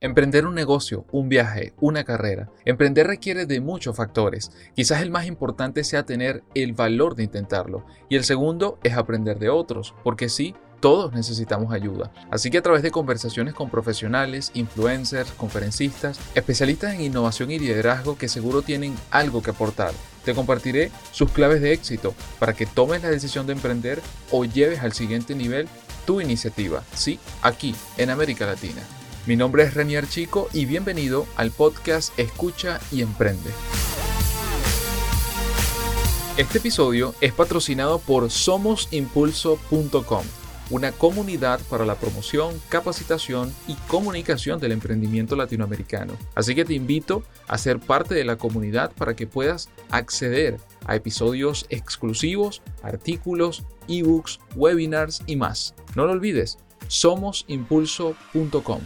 Emprender un negocio, un viaje, una carrera. Emprender requiere de muchos factores. Quizás el más importante sea tener el valor de intentarlo. Y el segundo es aprender de otros, porque sí, todos necesitamos ayuda. Así que a través de conversaciones con profesionales, influencers, conferencistas, especialistas en innovación y liderazgo que seguro tienen algo que aportar, te compartiré sus claves de éxito para que tomes la decisión de emprender o lleves al siguiente nivel tu iniciativa. Sí, aquí, en América Latina. Mi nombre es Renier Chico y bienvenido al podcast Escucha y Emprende. Este episodio es patrocinado por somosimpulso.com, una comunidad para la promoción, capacitación y comunicación del emprendimiento latinoamericano. Así que te invito a ser parte de la comunidad para que puedas acceder a episodios exclusivos, artículos, ebooks, webinars y más. No lo olvides, somosimpulso.com.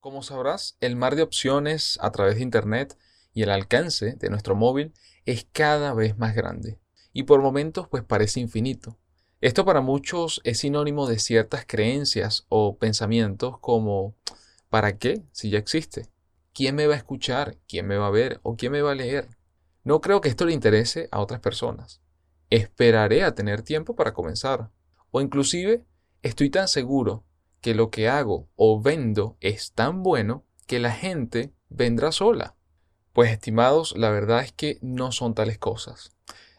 Como sabrás, el mar de opciones a través de Internet y el alcance de nuestro móvil es cada vez más grande y por momentos pues parece infinito. Esto para muchos es sinónimo de ciertas creencias o pensamientos como ¿para qué si ya existe? ¿Quién me va a escuchar? ¿Quién me va a ver? ¿O quién me va a leer? No creo que esto le interese a otras personas. Esperaré a tener tiempo para comenzar. O inclusive estoy tan seguro que lo que hago o vendo es tan bueno que la gente vendrá sola. Pues estimados, la verdad es que no son tales cosas.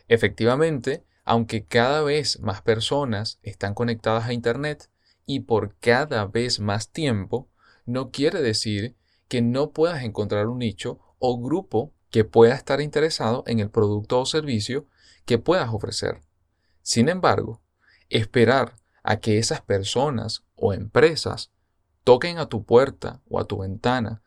Efectivamente, aunque cada vez más personas están conectadas a Internet y por cada vez más tiempo, no quiere decir que no puedas encontrar un nicho o grupo que pueda estar interesado en el producto o servicio que puedas ofrecer. Sin embargo, esperar a que esas personas o empresas toquen a tu puerta o a tu ventana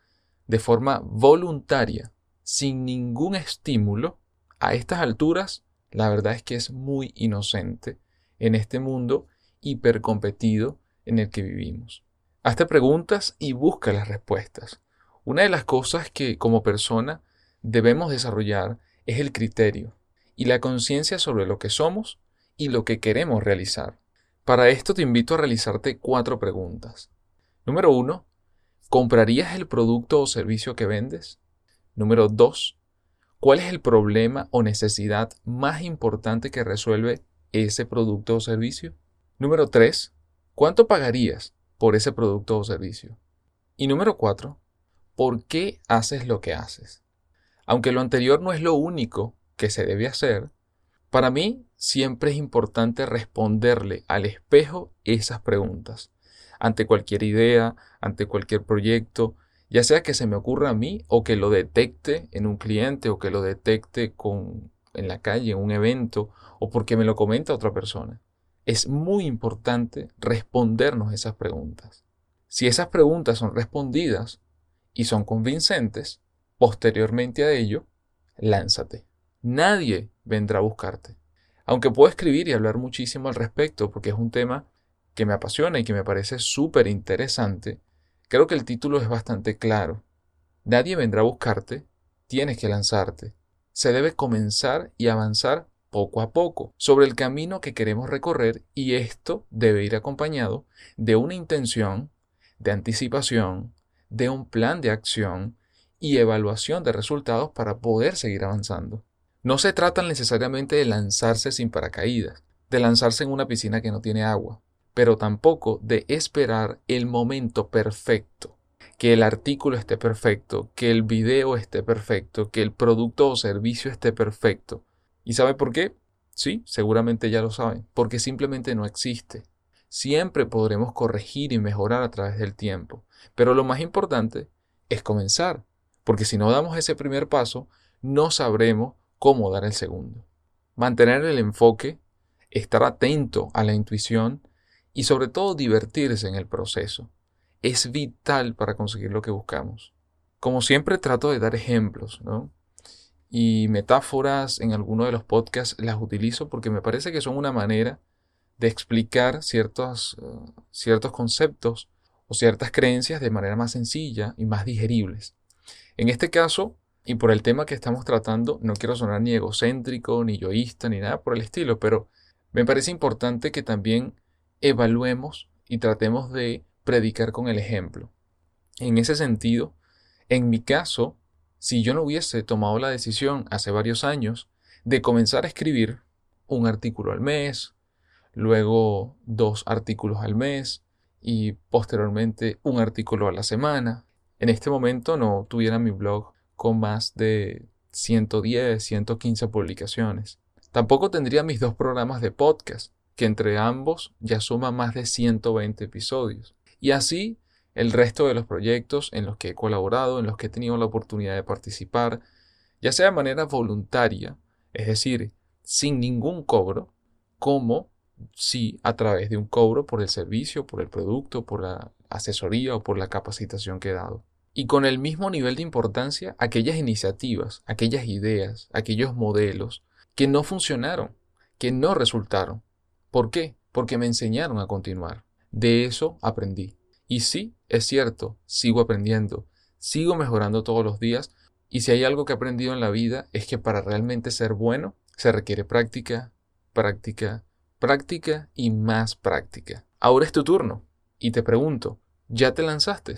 de forma voluntaria, sin ningún estímulo, a estas alturas, la verdad es que es muy inocente en este mundo hipercompetido en el que vivimos. Hazte preguntas y busca las respuestas. Una de las cosas que como persona debemos desarrollar es el criterio y la conciencia sobre lo que somos y lo que queremos realizar. Para esto te invito a realizarte cuatro preguntas. Número uno, ¿comprarías el producto o servicio que vendes? Número dos, ¿cuál es el problema o necesidad más importante que resuelve ese producto o servicio? Número tres, ¿cuánto pagarías por ese producto o servicio? Y número cuatro, ¿por qué haces lo que haces? Aunque lo anterior no es lo único que se debe hacer, para mí siempre es importante responderle al espejo esas preguntas. Ante cualquier idea, ante cualquier proyecto, ya sea que se me ocurra a mí o que lo detecte en un cliente o que lo detecte con, en la calle, en un evento o porque me lo comenta otra persona. Es muy importante respondernos esas preguntas. Si esas preguntas son respondidas y son convincentes, posteriormente a ello, lánzate. Nadie vendrá a buscarte. Aunque puedo escribir y hablar muchísimo al respecto porque es un tema que me apasiona y que me parece súper interesante, creo que el título es bastante claro. Nadie vendrá a buscarte, tienes que lanzarte. Se debe comenzar y avanzar poco a poco sobre el camino que queremos recorrer y esto debe ir acompañado de una intención, de anticipación, de un plan de acción y evaluación de resultados para poder seguir avanzando. No se trata necesariamente de lanzarse sin paracaídas, de lanzarse en una piscina que no tiene agua, pero tampoco de esperar el momento perfecto, que el artículo esté perfecto, que el video esté perfecto, que el producto o servicio esté perfecto. ¿Y sabe por qué? Sí, seguramente ya lo saben, porque simplemente no existe. Siempre podremos corregir y mejorar a través del tiempo, pero lo más importante es comenzar, porque si no damos ese primer paso, no sabremos cómo dar el segundo. Mantener el enfoque, estar atento a la intuición y sobre todo divertirse en el proceso. Es vital para conseguir lo que buscamos. Como siempre trato de dar ejemplos. Y metáforas en alguno de los podcasts las utilizo porque me parece que son una manera de explicar ciertos, uh, ciertos conceptos o ciertas creencias de manera más sencilla y más digeribles. En este caso, y por el tema que estamos tratando, no quiero sonar ni egocéntrico, ni yoísta, ni nada por el estilo, pero me parece importante que también evaluemos y tratemos de predicar con el ejemplo. En ese sentido, en mi caso, si yo no hubiese tomado la decisión hace varios años de comenzar a escribir un artículo al mes, luego dos artículos al mes y posteriormente un artículo a la semana, en este momento no tuviera mi blog con más de 110, 115 publicaciones. Tampoco tendría mis dos programas de podcast, que entre ambos ya suman más de 120 episodios. Y así el resto de los proyectos en los que he colaborado, en los que he tenido la oportunidad de participar, ya sea de manera voluntaria, es decir, sin ningún cobro, como si a través de un cobro por el servicio, por el producto, por la asesoría o por la capacitación que he dado. Y con el mismo nivel de importancia, aquellas iniciativas, aquellas ideas, aquellos modelos que no funcionaron, que no resultaron. ¿Por qué? Porque me enseñaron a continuar. De eso aprendí. Y sí, es cierto, sigo aprendiendo, sigo mejorando todos los días, y si hay algo que he aprendido en la vida es que para realmente ser bueno se requiere práctica, práctica, práctica y más práctica. Ahora es tu turno, y te pregunto, ¿ya te lanzaste?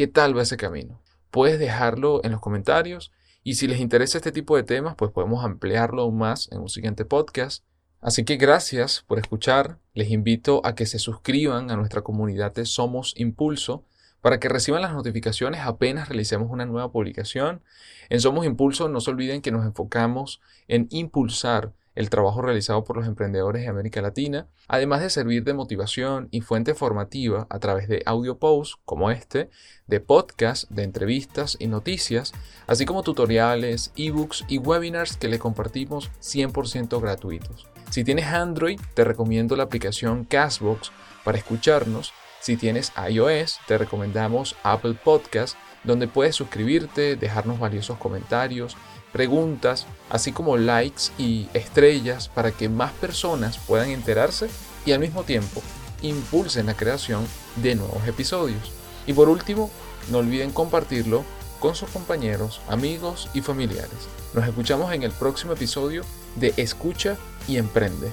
¿Qué tal va ese camino? Puedes dejarlo en los comentarios y si les interesa este tipo de temas, pues podemos ampliarlo aún más en un siguiente podcast. Así que gracias por escuchar. Les invito a que se suscriban a nuestra comunidad de Somos Impulso para que reciban las notificaciones apenas realicemos una nueva publicación. En Somos Impulso no se olviden que nos enfocamos en impulsar el trabajo realizado por los emprendedores de América Latina, además de servir de motivación y fuente formativa a través de audio posts como este, de podcasts, de entrevistas y noticias, así como tutoriales, ebooks y webinars que le compartimos 100% gratuitos. Si tienes Android, te recomiendo la aplicación Castbox para escucharnos. Si tienes iOS, te recomendamos Apple Podcast, donde puedes suscribirte, dejarnos valiosos comentarios preguntas, así como likes y estrellas para que más personas puedan enterarse y al mismo tiempo impulsen la creación de nuevos episodios. Y por último, no olviden compartirlo con sus compañeros, amigos y familiares. Nos escuchamos en el próximo episodio de Escucha y Emprende.